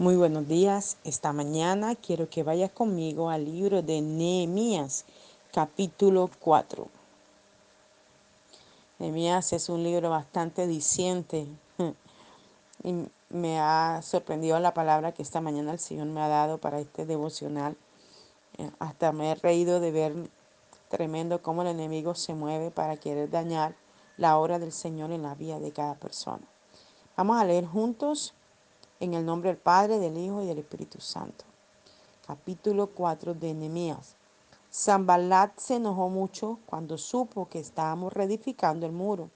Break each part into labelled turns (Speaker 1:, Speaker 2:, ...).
Speaker 1: Muy buenos días. Esta mañana quiero que vayas conmigo al libro de Nehemías, capítulo 4. Nehemías es un libro bastante diciente y me ha sorprendido la palabra que esta mañana el Señor me ha dado para este devocional. Eh, hasta me he reído de ver tremendo cómo el enemigo se mueve para querer dañar la obra del Señor en la vida de cada persona. Vamos a leer juntos en el nombre del Padre, del Hijo y del Espíritu Santo. Capítulo 4 de Nehemías. Zambalat se enojó mucho cuando supo que estábamos reedificando el muro.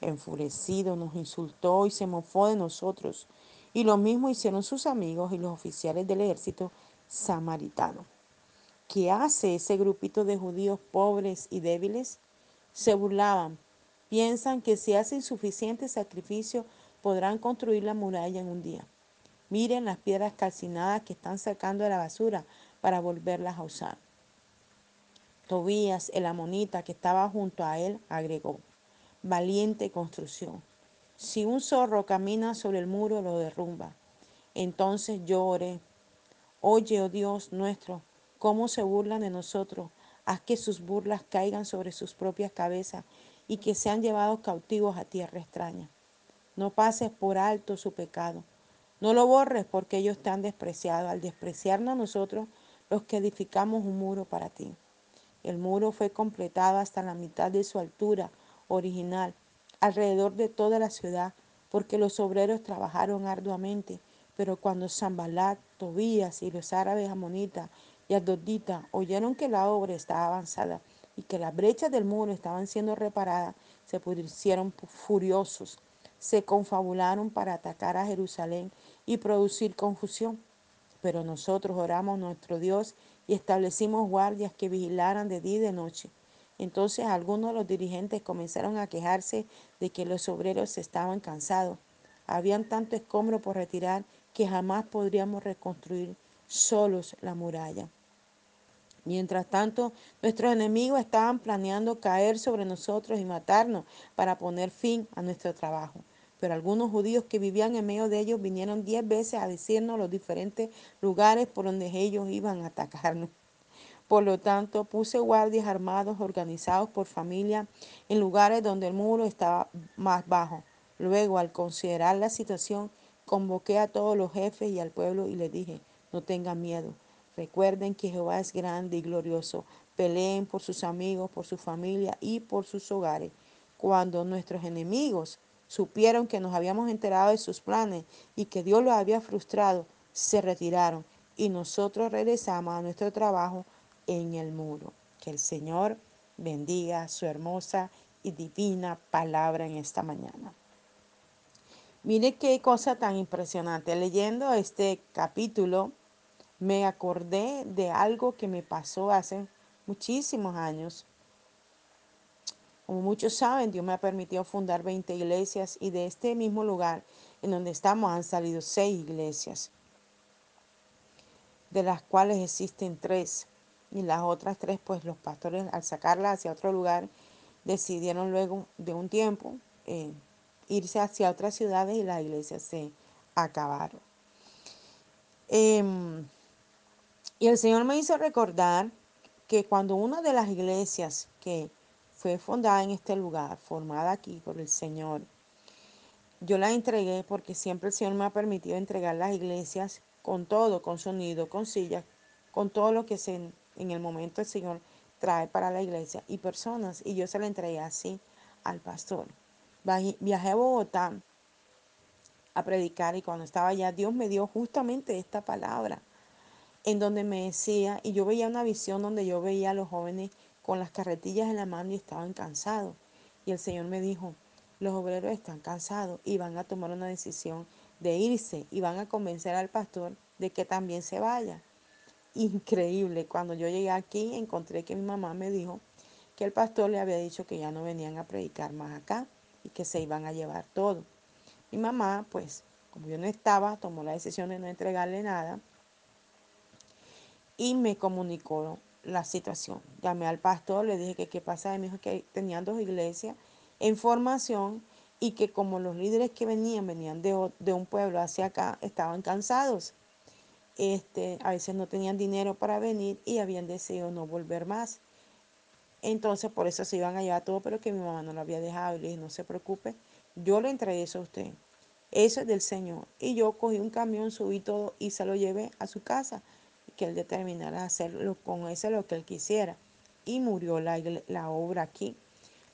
Speaker 1: Enfurecido nos insultó y se mofó de nosotros. Y lo mismo hicieron sus amigos y los oficiales del ejército samaritano. ¿Qué hace ese grupito de judíos pobres y débiles? Se burlaban. Piensan que si hacen suficiente sacrificio podrán construir la muralla en un día. Miren las piedras calcinadas que están sacando de la basura para volverlas a usar. Tobías, el amonita que estaba junto a él, agregó, valiente construcción. Si un zorro camina sobre el muro, lo derrumba. Entonces yo oré, oye, oh Dios nuestro, cómo se burlan de nosotros. Haz que sus burlas caigan sobre sus propias cabezas y que sean llevados cautivos a tierra extraña. No pases por alto su pecado no lo borres porque ellos te han despreciado al despreciarnos nosotros los que edificamos un muro para ti. El muro fue completado hasta la mitad de su altura original, alrededor de toda la ciudad, porque los obreros trabajaron arduamente. Pero cuando Zambalat, Tobías y los árabes amonitas y Adodita oyeron que la obra estaba avanzada y que las brechas del muro estaban siendo reparadas, se pusieron furiosos, se confabularon para atacar a Jerusalén y producir confusión. Pero nosotros oramos a nuestro Dios y establecimos guardias que vigilaran de día y de noche. Entonces algunos de los dirigentes comenzaron a quejarse de que los obreros estaban cansados. Habían tanto escombro por retirar que jamás podríamos reconstruir solos la muralla. Mientras tanto, nuestros enemigos estaban planeando caer sobre nosotros y matarnos para poner fin a nuestro trabajo. Pero algunos judíos que vivían en medio de ellos vinieron diez veces a decirnos los diferentes lugares por donde ellos iban a atacarnos. Por lo tanto, puse guardias armados organizados por familia en lugares donde el muro estaba más bajo. Luego, al considerar la situación, convoqué a todos los jefes y al pueblo y les dije, no tengan miedo. Recuerden que Jehová es grande y glorioso. Peleen por sus amigos, por su familia y por sus hogares. Cuando nuestros enemigos supieron que nos habíamos enterado de sus planes y que Dios los había frustrado, se retiraron y nosotros regresamos a nuestro trabajo en el muro. Que el Señor bendiga su hermosa y divina palabra en esta mañana. Mire qué cosa tan impresionante. Leyendo este capítulo, me acordé de algo que me pasó hace muchísimos años como muchos saben, Dios me ha permitido fundar 20 iglesias y de este mismo lugar en donde estamos han salido seis iglesias, de las cuales existen tres. Y las otras tres, pues los pastores al sacarlas hacia otro lugar, decidieron luego de un tiempo eh, irse hacia otras ciudades y las iglesias se acabaron. Em, y el Señor me hizo recordar que cuando una de las iglesias que fue fundada en este lugar, formada aquí por el Señor. Yo la entregué porque siempre el Señor me ha permitido entregar las iglesias con todo, con sonido, con sillas, con todo lo que se, en el momento el Señor trae para la iglesia y personas. Y yo se la entregué así al pastor. Viajé a Bogotá a predicar y cuando estaba allá Dios me dio justamente esta palabra en donde me decía, y yo veía una visión donde yo veía a los jóvenes con las carretillas en la mano y estaban cansados. Y el Señor me dijo, los obreros están cansados y van a tomar una decisión de irse y van a convencer al pastor de que también se vaya. Increíble, cuando yo llegué aquí encontré que mi mamá me dijo que el pastor le había dicho que ya no venían a predicar más acá y que se iban a llevar todo. Mi mamá, pues, como yo no estaba, tomó la decisión de no entregarle nada y me comunicó la situación. Llamé al pastor, le dije que qué pasa, me dijo que tenían dos iglesias en formación y que como los líderes que venían, venían de, de un pueblo hacia acá, estaban cansados. Este, a veces no tenían dinero para venir y habían decidido no volver más. Entonces por eso se iban a llevar todo, pero que mi mamá no lo había dejado. Y le dije, no se preocupe, yo le entregué eso a usted. Eso es del Señor. Y yo cogí un camión, subí todo y se lo llevé a su casa. Que él determinara hacerlo con ese lo que él quisiera. Y murió la, la obra aquí.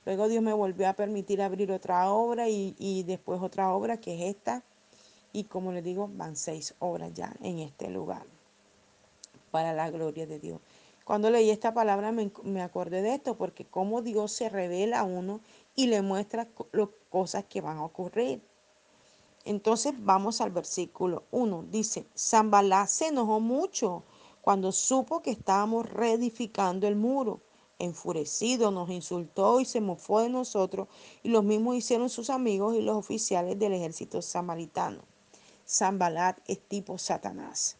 Speaker 1: Luego Dios me volvió a permitir abrir otra obra y, y después otra obra que es esta. Y como les digo, van seis obras ya en este lugar. Para la gloria de Dios. Cuando leí esta palabra me, me acordé de esto, porque como Dios se revela a uno y le muestra las cosas que van a ocurrir. Entonces vamos al versículo 1. Dice, Zambalá se enojó mucho cuando supo que estábamos reedificando el muro. Enfurecido nos insultó y se mofó de nosotros y los mismos hicieron sus amigos y los oficiales del ejército samaritano. Zambalat es tipo Satanás.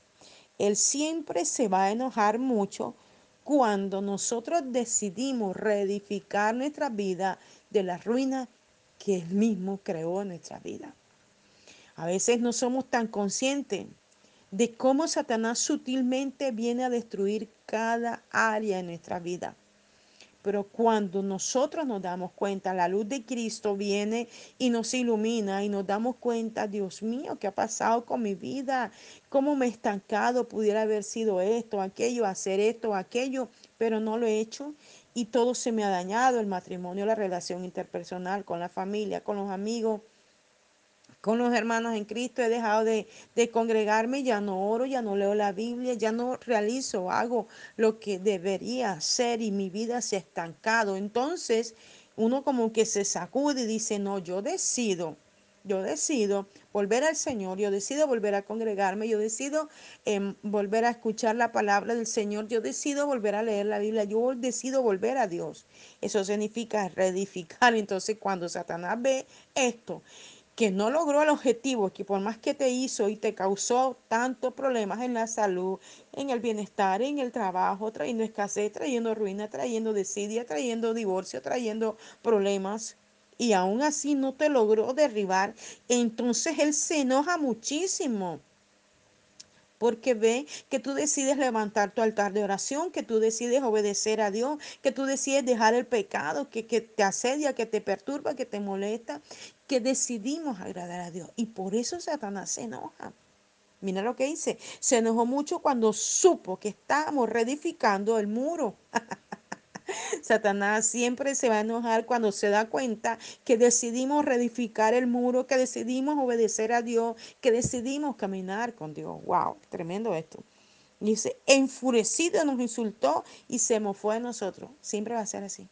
Speaker 1: Él siempre se va a enojar mucho cuando nosotros decidimos reedificar nuestra vida de la ruina que Él mismo creó en nuestra vida. A veces no somos tan conscientes de cómo Satanás sutilmente viene a destruir cada área de nuestra vida. Pero cuando nosotros nos damos cuenta, la luz de Cristo viene y nos ilumina y nos damos cuenta, Dios mío, ¿qué ha pasado con mi vida? ¿Cómo me he estancado? Pudiera haber sido esto, aquello, hacer esto, aquello, pero no lo he hecho y todo se me ha dañado, el matrimonio, la relación interpersonal con la familia, con los amigos con los hermanos en Cristo, he dejado de, congregarme, ya no oro, ya no leo la Biblia, ya no realizo, hago lo que debería hacer y mi vida se ha estancado. Entonces uno como que se sacude y dice, no, yo decido, yo decido volver al Señor, yo decido volver a congregarme, yo decido eh, volver a escuchar la palabra del Señor, yo decido volver a leer la Biblia, yo decido volver a Dios. Eso significa reedificar. Entonces cuando Satanás ve esto, que no logró el objetivo, que por más que te hizo y te causó tantos problemas en la salud, en el bienestar, en el trabajo, trayendo escasez, trayendo ruina, trayendo desidia, trayendo divorcio, trayendo problemas, y aún así no te logró derribar, entonces él se enoja muchísimo porque ve que tú decides levantar tu altar de oración, que tú decides obedecer a Dios, que tú decides dejar el pecado que, que, te asedia, que te perturba, que te molesta, que decidimos agradar a Dios. Y por eso Satanás se enoja. Mira lo que dice. Se enojó mucho cuando supo que estábamos reedificando el muro. Satanás siempre se va a enojar cuando se da cuenta que decidimos reedificar el muro, que decidimos obedecer a Dios, que decidimos caminar con Dios. ¡Wow! Tremendo esto. Dice, enfurecido nos insultó y se mofó de nosotros. Siempre va a ser así.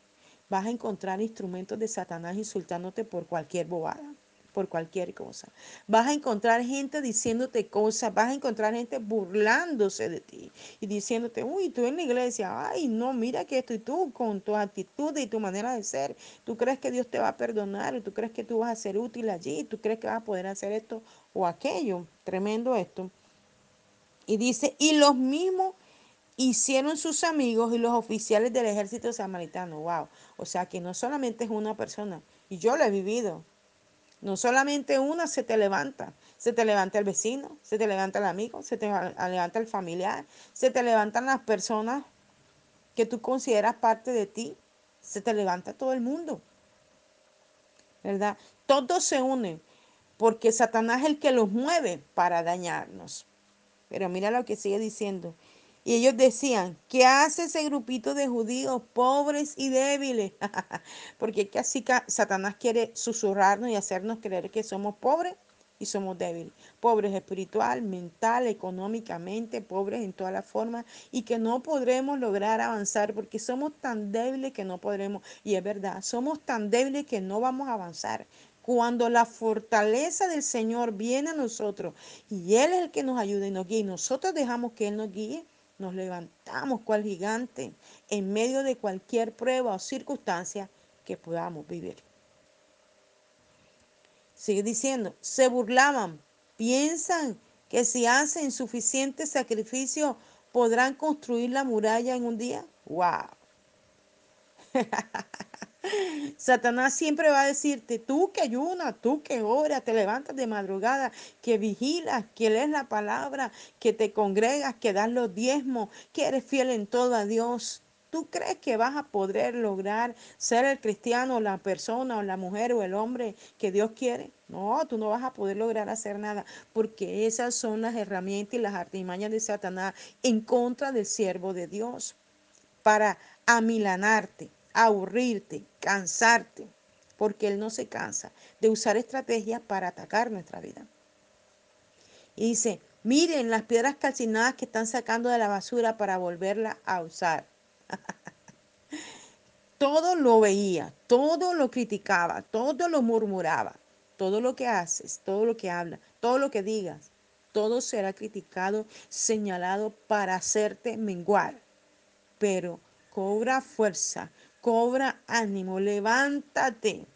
Speaker 1: Vas a encontrar instrumentos de Satanás insultándote por cualquier bobada por cualquier cosa. Vas a encontrar gente diciéndote cosas, vas a encontrar gente burlándose de ti y diciéndote, uy, tú en la iglesia, ay, no, mira que esto y tú con tu actitud y tu manera de ser, tú crees que Dios te va a perdonar, tú crees que tú vas a ser útil allí, tú crees que vas a poder hacer esto o aquello. Tremendo esto. Y dice, y los mismos hicieron sus amigos y los oficiales del ejército samaritano. Wow. O sea que no solamente es una persona, y yo lo he vivido. No solamente una se te levanta, se te levanta el vecino, se te levanta el amigo, se te levanta el familiar, se te levantan las personas que tú consideras parte de ti, se te levanta todo el mundo. ¿Verdad? Todos se unen porque Satanás es el que los mueve para dañarnos. Pero mira lo que sigue diciendo. Y ellos decían, ¿qué hace ese grupito de judíos pobres y débiles? Porque casi Satanás quiere susurrarnos y hacernos creer que somos pobres y somos débiles. Pobres espiritual, mental, económicamente, pobres en todas las formas y que no podremos lograr avanzar porque somos tan débiles que no podremos. Y es verdad, somos tan débiles que no vamos a avanzar. Cuando la fortaleza del Señor viene a nosotros y Él es el que nos ayuda y nos guía y nosotros dejamos que Él nos guíe, nos levantamos cual gigante en medio de cualquier prueba o circunstancia que podamos vivir. Sigue diciendo, se burlaban, piensan que si hacen suficiente sacrificio podrán construir la muralla en un día. ¡Wow! Satanás siempre va a decirte, tú que ayunas, tú que oras, te levantas de madrugada, que vigilas, que lees la palabra, que te congregas, que das los diezmos, que eres fiel en todo a Dios. ¿Tú crees que vas a poder lograr ser el cristiano, la persona o la mujer o el hombre que Dios quiere? No, tú no vas a poder lograr hacer nada porque esas son las herramientas y las artimañas de Satanás en contra del siervo de Dios para amilanarte, aburrirte, cansarte, porque Él no se cansa de usar estrategias para atacar nuestra vida. Y dice, miren las piedras calcinadas que están sacando de la basura para volverla a usar. todo lo veía, todo lo criticaba, todo lo murmuraba, todo lo que haces, todo lo que hablas, todo lo que digas, todo será criticado, señalado para hacerte menguar. Pero cobra fuerza, cobra ánimo, levántate.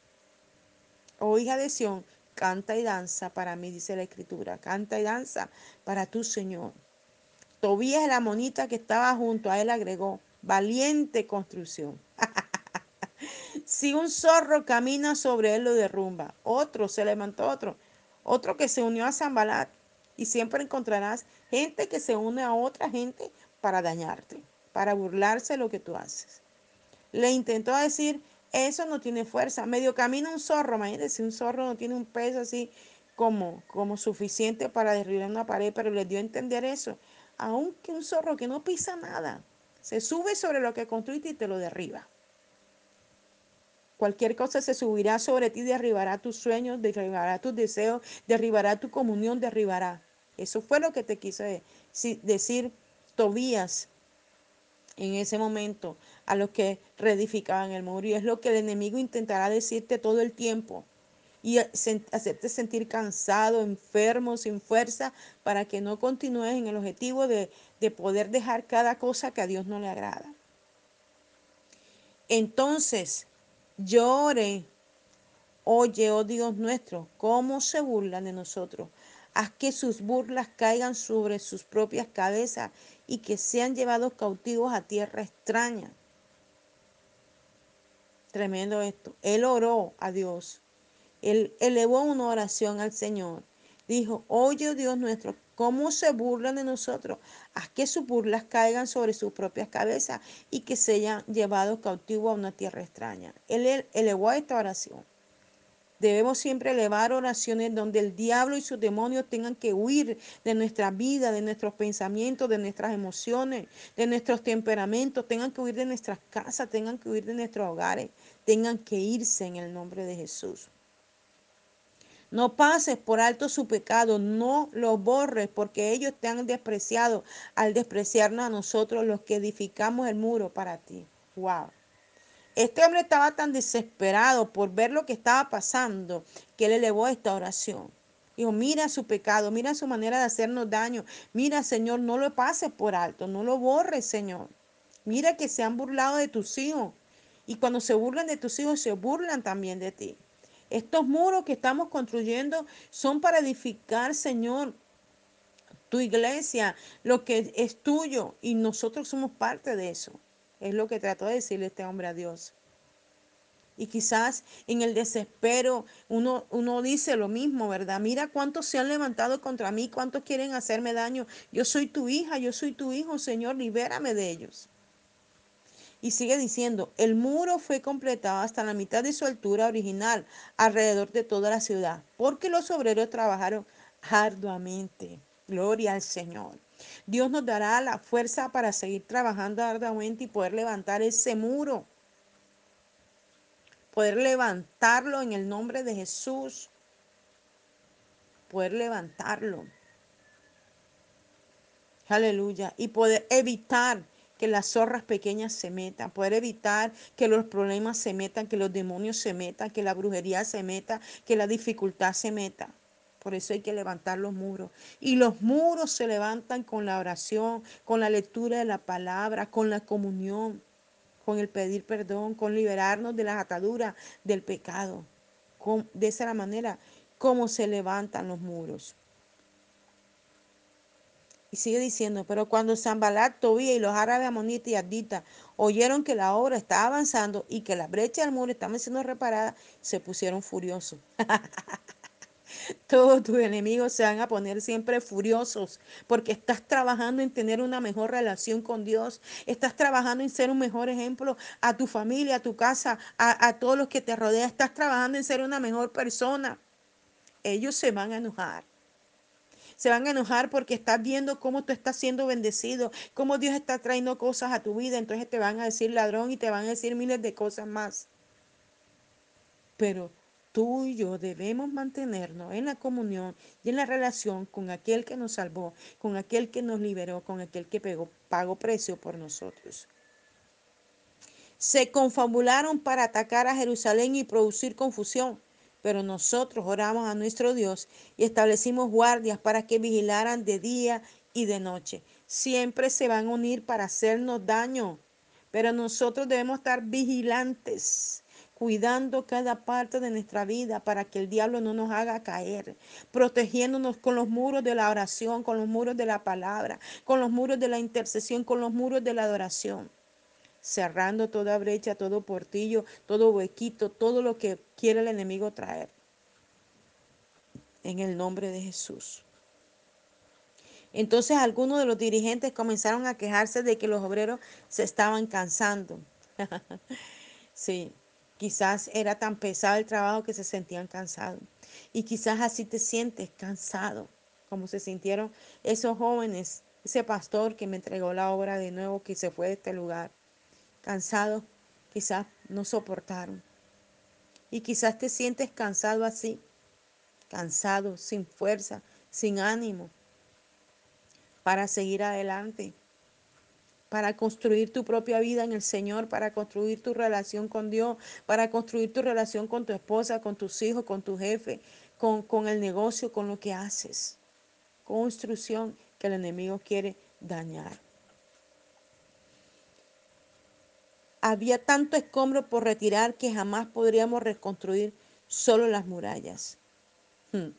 Speaker 1: Oh hija de Sión, canta y danza para mí, dice la escritura, canta y danza para tu Señor. Tobías la monita que estaba junto a él agregó, valiente construcción. si un zorro camina sobre él lo derrumba, otro se levantó otro, otro que se unió a Zambalat y siempre encontrarás gente que se une a otra gente para dañarte, para burlarse de lo que tú haces. Le intentó decir, eso no tiene fuerza. Medio camina un zorro, imagínense, un zorro no tiene un peso así como, como suficiente para derribar una pared, pero le dio a entender eso. Aunque un zorro que no pisa nada, se sube sobre lo que construiste y te lo derriba. Cualquier cosa se subirá sobre ti, derribará tus sueños, derribará tus deseos, derribará tu comunión, derribará. Eso fue lo que te quiso decir Tobías en ese momento a los que reedificaban el muro. Y es lo que el enemigo intentará decirte todo el tiempo y hacerte sentir cansado, enfermo, sin fuerza, para que no continúes en el objetivo de, de poder dejar cada cosa que a Dios no le agrada. Entonces, llore, oye, oh Dios nuestro, cómo se burlan de nosotros. Haz que sus burlas caigan sobre sus propias cabezas y que sean llevados cautivos a tierra extraña. Tremendo esto. Él oró a Dios. Él elevó una oración al Señor. Dijo, oye Dios nuestro, cómo se burlan de nosotros. Haz que sus burlas caigan sobre sus propias cabezas y que sean llevados cautivos a una tierra extraña. Él elevó esta oración. Debemos siempre elevar oraciones donde el diablo y sus demonios tengan que huir de nuestra vida, de nuestros pensamientos, de nuestras emociones, de nuestros temperamentos, tengan que huir de nuestras casas, tengan que huir de nuestros hogares, tengan que irse en el nombre de Jesús. No pases por alto su pecado, no lo borres, porque ellos te han despreciado al despreciarnos a nosotros los que edificamos el muro para ti. Wow. Este hombre estaba tan desesperado por ver lo que estaba pasando que él elevó esta oración. Dijo, mira su pecado, mira su manera de hacernos daño. Mira, Señor, no lo pases por alto, no lo borres, Señor. Mira que se han burlado de tus hijos. Y cuando se burlan de tus hijos, se burlan también de ti. Estos muros que estamos construyendo son para edificar, Señor, tu iglesia, lo que es tuyo. Y nosotros somos parte de eso. Es lo que trató de decirle este hombre a Dios. Y quizás en el desespero uno, uno dice lo mismo, ¿verdad? Mira cuántos se han levantado contra mí, cuántos quieren hacerme daño. Yo soy tu hija, yo soy tu hijo, Señor, libérame de ellos. Y sigue diciendo, el muro fue completado hasta la mitad de su altura original, alrededor de toda la ciudad, porque los obreros trabajaron arduamente. Gloria al Señor. Dios nos dará la fuerza para seguir trabajando arduamente y poder levantar ese muro. Poder levantarlo en el nombre de Jesús. Poder levantarlo. Aleluya. Y poder evitar que las zorras pequeñas se metan, poder evitar que los problemas se metan, que los demonios se metan, que la brujería se meta, que la dificultad se meta. Por eso hay que levantar los muros. Y los muros se levantan con la oración, con la lectura de la palabra, con la comunión, con el pedir perdón, con liberarnos de las ataduras del pecado. de esa manera como se levantan los muros. Y sigue diciendo, pero cuando Zambalat, Tobía y los árabes amonitas y arditas oyeron que la obra estaba avanzando y que la brecha del muro estaba siendo reparada, se pusieron furiosos. Todos tus enemigos se van a poner siempre furiosos porque estás trabajando en tener una mejor relación con Dios. Estás trabajando en ser un mejor ejemplo a tu familia, a tu casa, a, a todos los que te rodean. Estás trabajando en ser una mejor persona. Ellos se van a enojar se van a enojar porque estás viendo cómo tú estás siendo bendecido, cómo Dios está trayendo cosas a tu vida. Entonces te van a decir ladrón y te van a decir miles de cosas más. Pero tú y yo debemos mantenernos en la comunión y en la relación con aquel que nos salvó, con aquel que nos liberó, con aquel que pagó, precio por nosotros. Se confabularon para atacar a Jerusalén y producir confusión. Pero nosotros oramos a nuestro Dios y establecimos guardias para que vigilaran de día y de noche. Siempre se van a unir para hacernos daño, pero nosotros debemos estar vigilantes, cuidando cada parte de nuestra vida para que el diablo no nos haga caer, protegiéndonos con los muros de la oración, con los muros de la palabra, con los muros de la intercesión, con los muros de la adoración cerrando toda brecha, todo portillo, todo huequito, todo lo que quiere el enemigo traer. En el nombre de Jesús. Entonces algunos de los dirigentes comenzaron a quejarse de que los obreros se estaban cansando. sí, quizás era tan pesado el trabajo que se sentían cansados. Y quizás así te sientes cansado, como se sintieron esos jóvenes, ese pastor que me entregó la obra de nuevo, que se fue de este lugar cansados, quizás no soportaron. Y quizás te sientes cansado así, cansado, sin fuerza, sin ánimo, para seguir adelante, para construir tu propia vida en el Señor, para construir tu relación con Dios, para construir tu relación con tu esposa, con tus hijos, con tu jefe, con, con el negocio, con lo que haces. Construcción que el enemigo quiere dañar. Había tanto escombro por retirar que jamás podríamos reconstruir solo las murallas. Hmm,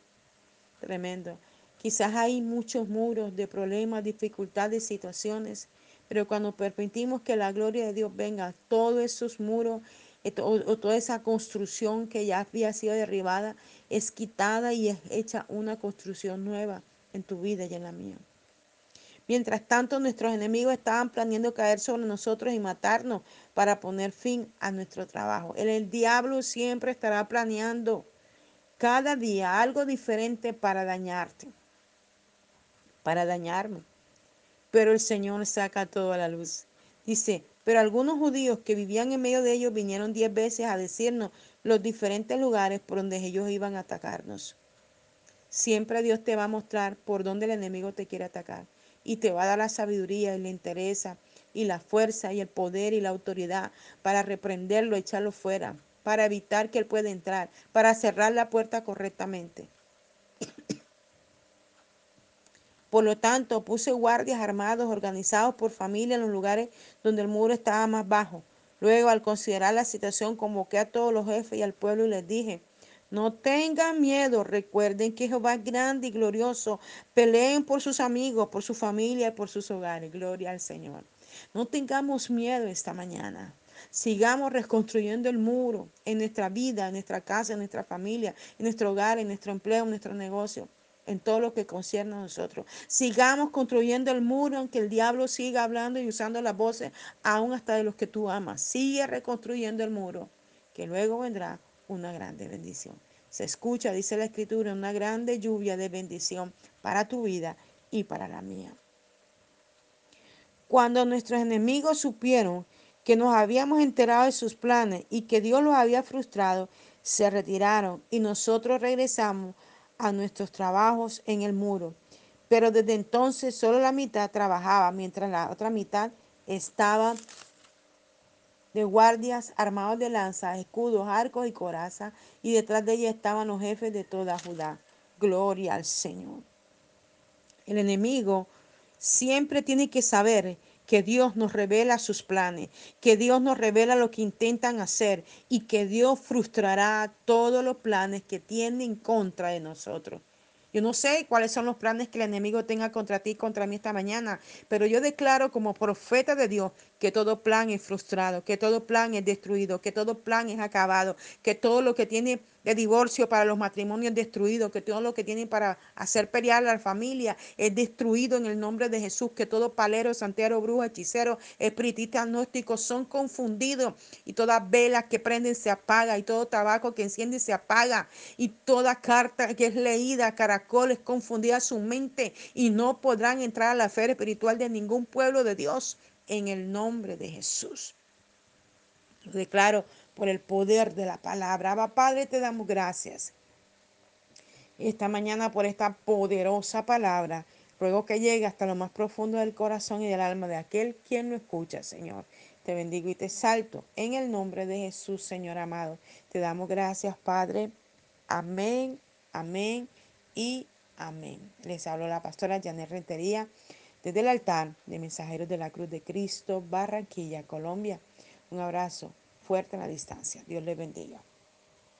Speaker 1: tremendo. Quizás hay muchos muros de problemas, dificultades, situaciones, pero cuando permitimos que la gloria de Dios venga, todos esos muros eh, o, toda esa construcción que ya había sido derribada es quitada y es hecha una construcción nueva en tu vida y en la mía. Mientras tanto, nuestros enemigos estaban planeando caer sobre nosotros y matarnos para poner fin a nuestro trabajo. El, el diablo siempre estará planeando cada día algo diferente para dañarte, para dañarme. Pero el Señor saca todo a la luz. Dice, pero algunos judíos que vivían en medio de ellos vinieron diez veces a decirnos los diferentes lugares por donde ellos iban a atacarnos. Siempre Dios te va a mostrar por dónde el enemigo te quiere atacar y te va a dar la sabiduría y la interesa y la fuerza y el poder y la autoridad para reprenderlo, echarlo fuera, para evitar que él pueda entrar, para cerrar la puerta correctamente. Por lo tanto, puse guardias armados organizados por familia en los lugares donde el muro estaba más bajo. Luego, al considerar la situación, convoqué a todos los jefes y al pueblo y les dije, no tengan miedo, recuerden que Jehová es grande y glorioso. Peleen por sus amigos, por su familia y por sus hogares. Gloria al Señor. No tengamos miedo esta mañana. Sigamos reconstruyendo el muro en nuestra vida, en nuestra casa, en nuestra familia, en nuestro hogar, en nuestro empleo, en nuestro negocio, en todo lo que concierne a nosotros. Sigamos construyendo el muro, aunque el diablo siga hablando y usando las voces, aún hasta de los que tú amas. Sigue reconstruyendo el muro, que luego vendrá una grande bendición. Se escucha, dice la escritura, una grande lluvia de bendición para tu vida y para la mía. Cuando nuestros enemigos supieron que nos habíamos enterado de sus planes y que Dios los había frustrado, se retiraron y nosotros regresamos a nuestros trabajos en el muro. Pero desde entonces solo la mitad trabajaba, mientras la otra mitad estaba de guardias armados de lanzas, escudos, arcos y corazas, y detrás de ella estaban los jefes de toda Judá. Gloria al Señor. El enemigo siempre tiene que saber que Dios nos revela sus planes, que Dios nos revela lo que intentan hacer y que Dios frustrará todos los planes que tienen en contra de nosotros. Yo no sé cuáles son los planes que el enemigo tenga contra ti, contra mí esta mañana, pero yo declaro como profeta de Dios que todo plan es frustrado, que todo plan es destruido, que todo plan es acabado, que todo lo que tiene de divorcio para los matrimonios destruidos, que todo lo que tiene para hacer pelear a la familia es destruido en el nombre de Jesús, que todo palero, santero, brujo, hechicero, espiritista, agnóstico son confundidos y todas velas que prenden se apaga y todo tabaco que enciende se apaga y toda carta que es leída, caracoles confundida su mente y no podrán entrar a la fe espiritual de ningún pueblo de Dios en el nombre de Jesús. Lo declaro por el poder de la palabra. Abba Padre, te damos gracias. Esta mañana por esta poderosa palabra. Ruego que llegue hasta lo más profundo del corazón y del alma de aquel quien lo escucha, Señor. Te bendigo y te salto en el nombre de Jesús, Señor amado. Te damos gracias, Padre. Amén, amén y amén. Les hablo la pastora Janet Rentería desde el altar de Mensajeros de la Cruz de Cristo, Barranquilla, Colombia. Un abrazo fuerte a la distancia. Dios les bendiga.